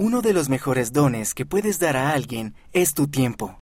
Uno de los mejores dones que puedes dar a alguien es tu tiempo.